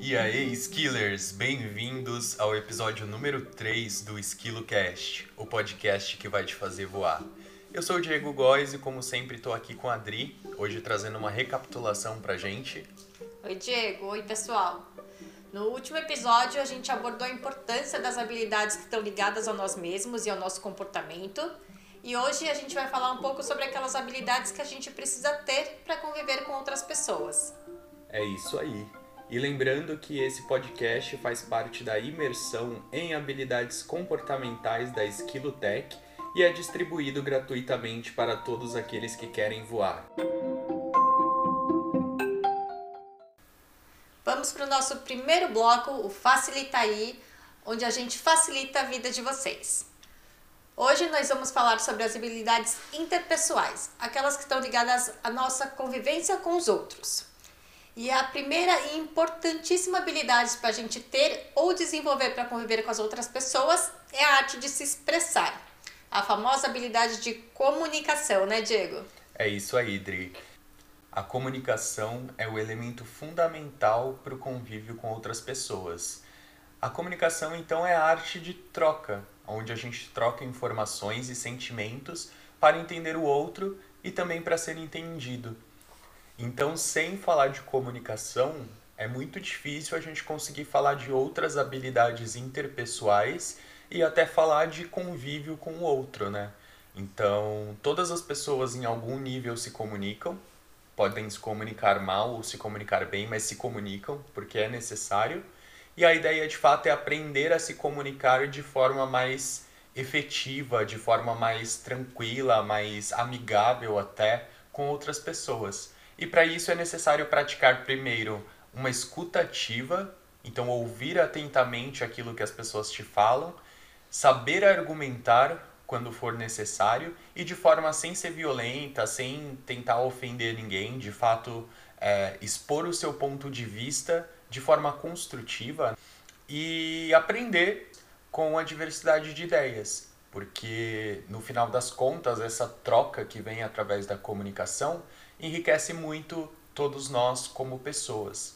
E aí, Skillers, bem-vindos ao episódio número 3 do EsquiloCast, o podcast que vai te fazer voar. Eu sou o Diego Góes e, como sempre, estou aqui com a Adri, hoje trazendo uma recapitulação pra gente. Oi, Diego. Oi, pessoal. No último episódio, a gente abordou a importância das habilidades que estão ligadas a nós mesmos e ao nosso comportamento. E hoje a gente vai falar um pouco sobre aquelas habilidades que a gente precisa ter para conviver com outras pessoas. É isso aí. E lembrando que esse podcast faz parte da imersão em habilidades comportamentais da Esquilotech e é distribuído gratuitamente para todos aqueles que querem voar. Vamos para o nosso primeiro bloco, o Facilita aí, onde a gente facilita a vida de vocês. Hoje nós vamos falar sobre as habilidades interpessoais, aquelas que estão ligadas à nossa convivência com os outros. E a primeira e importantíssima habilidade para a gente ter ou desenvolver para conviver com as outras pessoas é a arte de se expressar. A famosa habilidade de comunicação, né, Diego? É isso aí, Dri. A comunicação é o elemento fundamental para o convívio com outras pessoas. A comunicação, então, é a arte de troca, onde a gente troca informações e sentimentos para entender o outro e também para ser entendido. Então, sem falar de comunicação, é muito difícil a gente conseguir falar de outras habilidades interpessoais e até falar de convívio com o outro, né? Então, todas as pessoas em algum nível se comunicam, podem se comunicar mal ou se comunicar bem, mas se comunicam porque é necessário. E a ideia de fato é aprender a se comunicar de forma mais efetiva, de forma mais tranquila, mais amigável até com outras pessoas. E para isso é necessário praticar primeiro uma escuta ativa, então ouvir atentamente aquilo que as pessoas te falam, saber argumentar quando for necessário e de forma sem ser violenta, sem tentar ofender ninguém, de fato é, expor o seu ponto de vista de forma construtiva e aprender com a diversidade de ideias, porque no final das contas essa troca que vem através da comunicação enriquece muito todos nós como pessoas.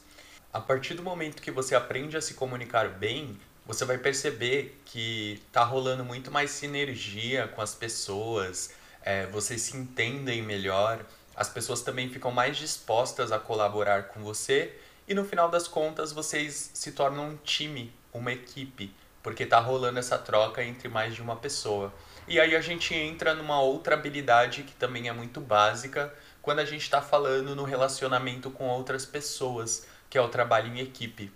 A partir do momento que você aprende a se comunicar bem, você vai perceber que tá rolando muito mais sinergia com as pessoas, é, vocês se entendem melhor, as pessoas também ficam mais dispostas a colaborar com você e no final das contas vocês se tornam um time, uma equipe, porque tá rolando essa troca entre mais de uma pessoa. E aí a gente entra numa outra habilidade que também é muito básica quando a gente está falando no relacionamento com outras pessoas, que é o trabalho em equipe.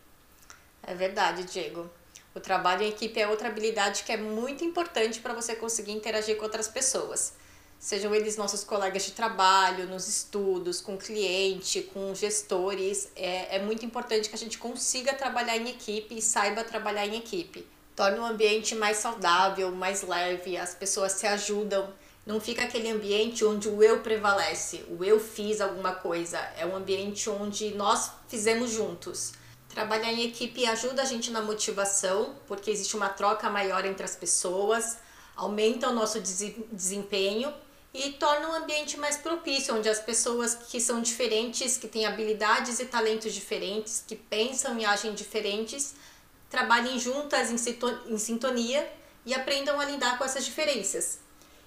É verdade, Diego. O trabalho em equipe é outra habilidade que é muito importante para você conseguir interagir com outras pessoas. Sejam eles nossos colegas de trabalho, nos estudos, com cliente, com gestores. É, é muito importante que a gente consiga trabalhar em equipe e saiba trabalhar em equipe. Torna o ambiente mais saudável, mais leve, as pessoas se ajudam. Não fica aquele ambiente onde o eu prevalece, o eu fiz alguma coisa. É um ambiente onde nós fizemos juntos. Trabalhar em equipe ajuda a gente na motivação, porque existe uma troca maior entre as pessoas, aumenta o nosso desempenho e torna um ambiente mais propício, onde as pessoas que são diferentes, que têm habilidades e talentos diferentes, que pensam e agem diferentes, trabalhem juntas em sintonia e aprendam a lidar com essas diferenças.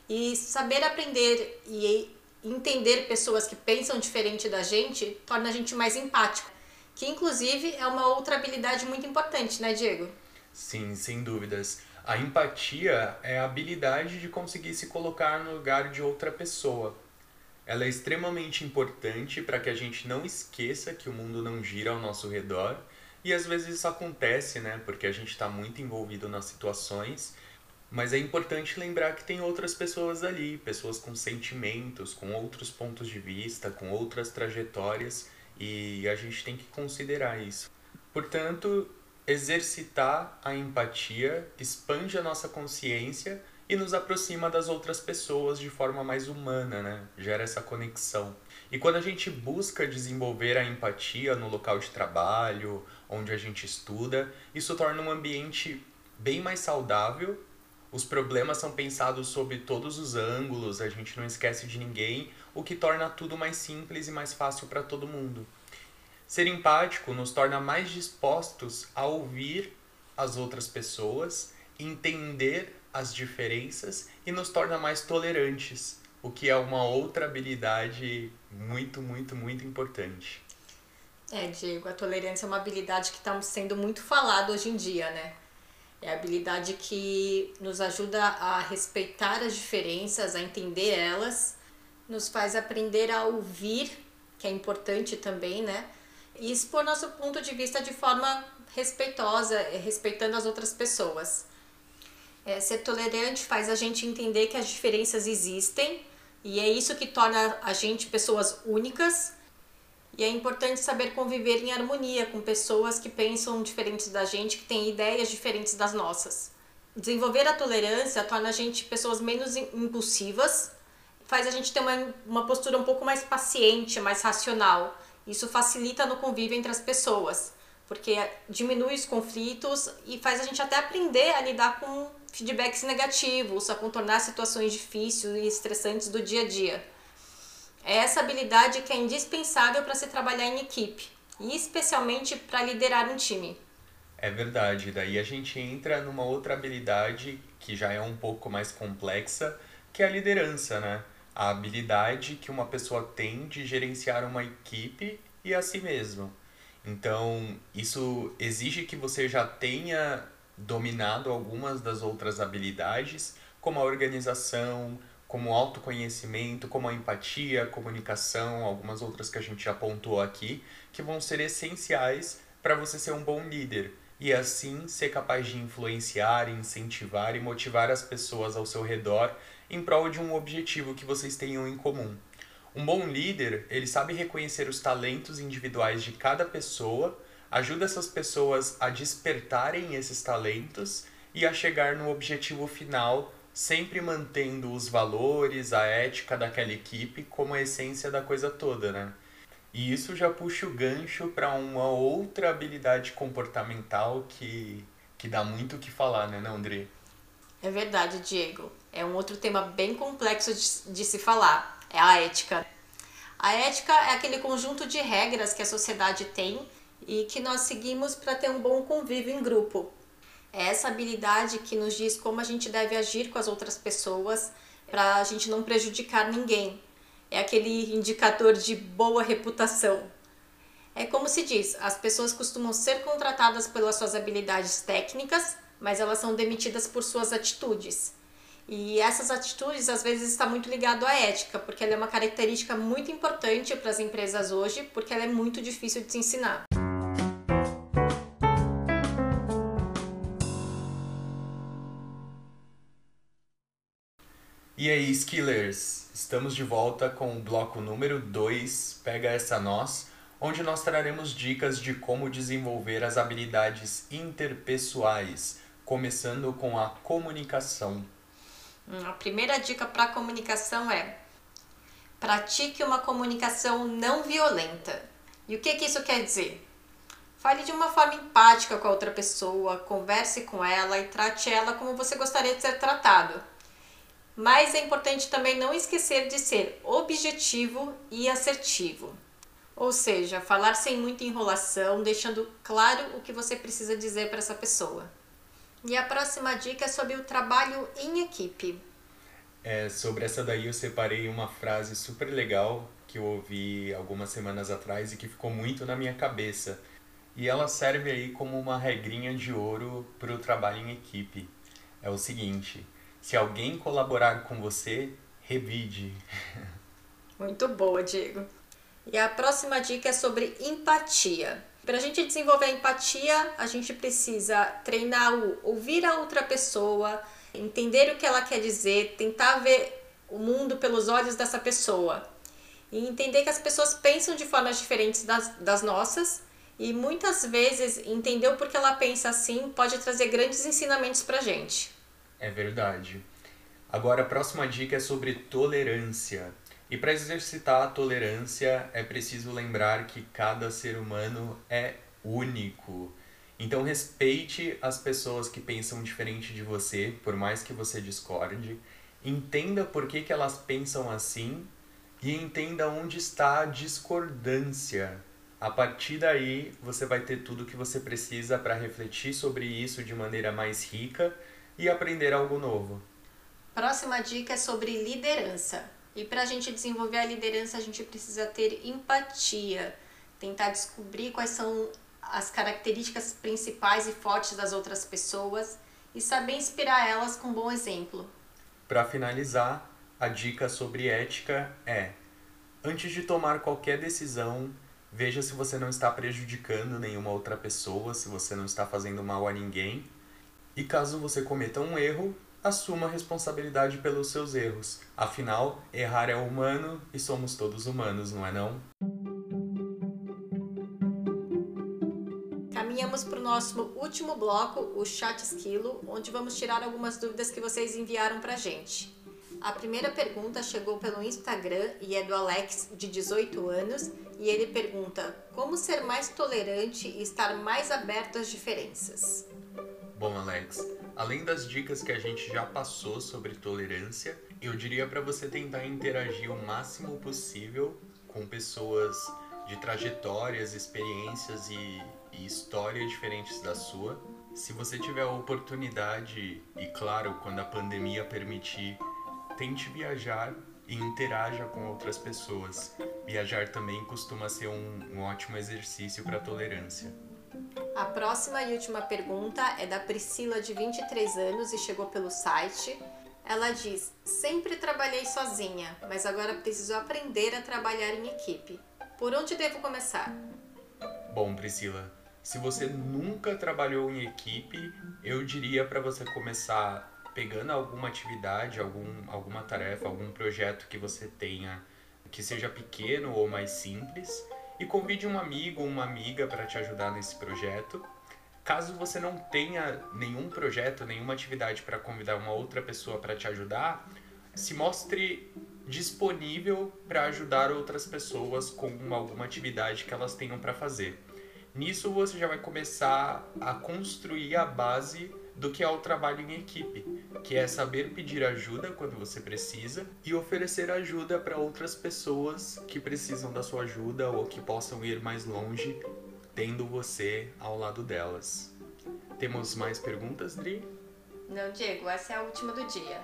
E saber aprender e entender pessoas que pensam diferente da gente torna a gente mais empático que inclusive é uma outra habilidade muito importante, né, Diego? Sim, sem dúvidas. A empatia é a habilidade de conseguir se colocar no lugar de outra pessoa. Ela é extremamente importante para que a gente não esqueça que o mundo não gira ao nosso redor. E às vezes isso acontece, né? Porque a gente está muito envolvido nas situações. Mas é importante lembrar que tem outras pessoas ali, pessoas com sentimentos, com outros pontos de vista, com outras trajetórias e a gente tem que considerar isso. Portanto, exercitar a empatia expande a nossa consciência e nos aproxima das outras pessoas de forma mais humana, né? Gera essa conexão. E quando a gente busca desenvolver a empatia no local de trabalho, onde a gente estuda, isso torna um ambiente bem mais saudável, os problemas são pensados sob todos os ângulos, a gente não esquece de ninguém, o que torna tudo mais simples e mais fácil para todo mundo. Ser empático nos torna mais dispostos a ouvir as outras pessoas, entender as diferenças e nos torna mais tolerantes, o que é uma outra habilidade muito, muito, muito importante. É, Diego, a tolerância é uma habilidade que está sendo muito falada hoje em dia, né? É a habilidade que nos ajuda a respeitar as diferenças, a entender elas, nos faz aprender a ouvir, que é importante também, né? E expor nosso ponto de vista de forma respeitosa, respeitando as outras pessoas. É, ser tolerante faz a gente entender que as diferenças existem e é isso que torna a gente pessoas únicas. E é importante saber conviver em harmonia com pessoas que pensam diferentes da gente, que têm ideias diferentes das nossas. Desenvolver a tolerância torna a gente pessoas menos impulsivas, faz a gente ter uma, uma postura um pouco mais paciente, mais racional. Isso facilita no convívio entre as pessoas, porque diminui os conflitos e faz a gente até aprender a lidar com feedbacks negativos, a contornar situações difíceis e estressantes do dia a dia. É essa habilidade que é indispensável para se trabalhar em equipe, e especialmente para liderar um time. É verdade, daí a gente entra numa outra habilidade que já é um pouco mais complexa, que é a liderança, né? A habilidade que uma pessoa tem de gerenciar uma equipe e a si mesmo. Então, isso exige que você já tenha dominado algumas das outras habilidades, como a organização, como o autoconhecimento, como a empatia, a comunicação, algumas outras que a gente já aqui, que vão ser essenciais para você ser um bom líder e assim ser capaz de influenciar, incentivar e motivar as pessoas ao seu redor em prol de um objetivo que vocês tenham em comum. Um bom líder, ele sabe reconhecer os talentos individuais de cada pessoa ajuda essas pessoas a despertarem esses talentos e a chegar no objetivo final, sempre mantendo os valores, a ética daquela equipe como a essência da coisa toda, né? E isso já puxa o gancho para uma outra habilidade comportamental que, que dá muito o que falar, né, André? É verdade, Diego. É um outro tema bem complexo de, de se falar. É a ética. A ética é aquele conjunto de regras que a sociedade tem e que nós seguimos para ter um bom convívio em grupo. É essa habilidade que nos diz como a gente deve agir com as outras pessoas para a gente não prejudicar ninguém. É aquele indicador de boa reputação. É como se diz, as pessoas costumam ser contratadas pelas suas habilidades técnicas, mas elas são demitidas por suas atitudes. E essas atitudes às vezes está muito ligado à ética, porque ela é uma característica muito importante para as empresas hoje, porque ela é muito difícil de se ensinar. E aí, Skillers, estamos de volta com o bloco número 2, Pega essa nós, onde nós traremos dicas de como desenvolver as habilidades interpessoais, começando com a comunicação. Hum, a primeira dica para comunicação é: pratique uma comunicação não violenta. E o que, que isso quer dizer? Fale de uma forma empática com a outra pessoa, converse com ela e trate ela como você gostaria de ser tratado mas é importante também não esquecer de ser objetivo e assertivo. Ou seja, falar sem muita enrolação, deixando claro o que você precisa dizer para essa pessoa. E a próxima dica é sobre o trabalho em equipe. É, sobre essa daí eu separei uma frase super legal que eu ouvi algumas semanas atrás e que ficou muito na minha cabeça. E ela serve aí como uma regrinha de ouro para o trabalho em equipe. É o seguinte: se alguém colaborar com você, revide. Muito boa, Diego. E a próxima dica é sobre empatia. Para a gente desenvolver a empatia, a gente precisa treinar o ouvir a outra pessoa, entender o que ela quer dizer, tentar ver o mundo pelos olhos dessa pessoa. E entender que as pessoas pensam de formas diferentes das, das nossas e muitas vezes entender o porquê ela pensa assim pode trazer grandes ensinamentos para gente. É verdade. Agora a próxima dica é sobre tolerância. E para exercitar a tolerância é preciso lembrar que cada ser humano é único. Então respeite as pessoas que pensam diferente de você, por mais que você discorde. Entenda por que, que elas pensam assim e entenda onde está a discordância. A partir daí, você vai ter tudo o que você precisa para refletir sobre isso de maneira mais rica e aprender algo novo. Próxima dica é sobre liderança. E para a gente desenvolver a liderança, a gente precisa ter empatia, tentar descobrir quais são as características principais e fortes das outras pessoas e saber inspirar elas com um bom exemplo. Para finalizar, a dica sobre ética é: antes de tomar qualquer decisão, veja se você não está prejudicando nenhuma outra pessoa, se você não está fazendo mal a ninguém. E caso você cometa um erro, assuma a responsabilidade pelos seus erros. Afinal, errar é humano e somos todos humanos, não é não? Caminhamos para o nosso último bloco, o Chat Esquilo, onde vamos tirar algumas dúvidas que vocês enviaram para gente. A primeira pergunta chegou pelo Instagram e é do Alex, de 18 anos, e ele pergunta: Como ser mais tolerante e estar mais aberto às diferenças? Bom, Alex, além das dicas que a gente já passou sobre tolerância, eu diria para você tentar interagir o máximo possível com pessoas de trajetórias, experiências e, e histórias diferentes da sua. Se você tiver a oportunidade e, claro, quando a pandemia permitir, tente viajar e interaja com outras pessoas. Viajar também costuma ser um, um ótimo exercício para tolerância. A próxima e última pergunta é da Priscila, de 23 anos, e chegou pelo site. Ela diz: Sempre trabalhei sozinha, mas agora preciso aprender a trabalhar em equipe. Por onde devo começar? Bom, Priscila, se você nunca trabalhou em equipe, eu diria para você começar pegando alguma atividade, algum, alguma tarefa, algum projeto que você tenha que seja pequeno ou mais simples e convide um amigo ou uma amiga para te ajudar nesse projeto. Caso você não tenha nenhum projeto, nenhuma atividade para convidar uma outra pessoa para te ajudar, se mostre disponível para ajudar outras pessoas com alguma atividade que elas tenham para fazer. Nisso você já vai começar a construir a base do que é o trabalho em equipe, que é saber pedir ajuda quando você precisa e oferecer ajuda para outras pessoas que precisam da sua ajuda ou que possam ir mais longe, tendo você ao lado delas. Temos mais perguntas, Dri? Não, Diego, essa é a última do dia.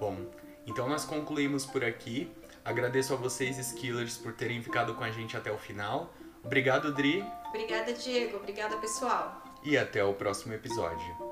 Bom, então nós concluímos por aqui. Agradeço a vocês, Skillers, por terem ficado com a gente até o final. Obrigado, Dri. Obrigada, Diego. Obrigada, pessoal. E até o próximo episódio.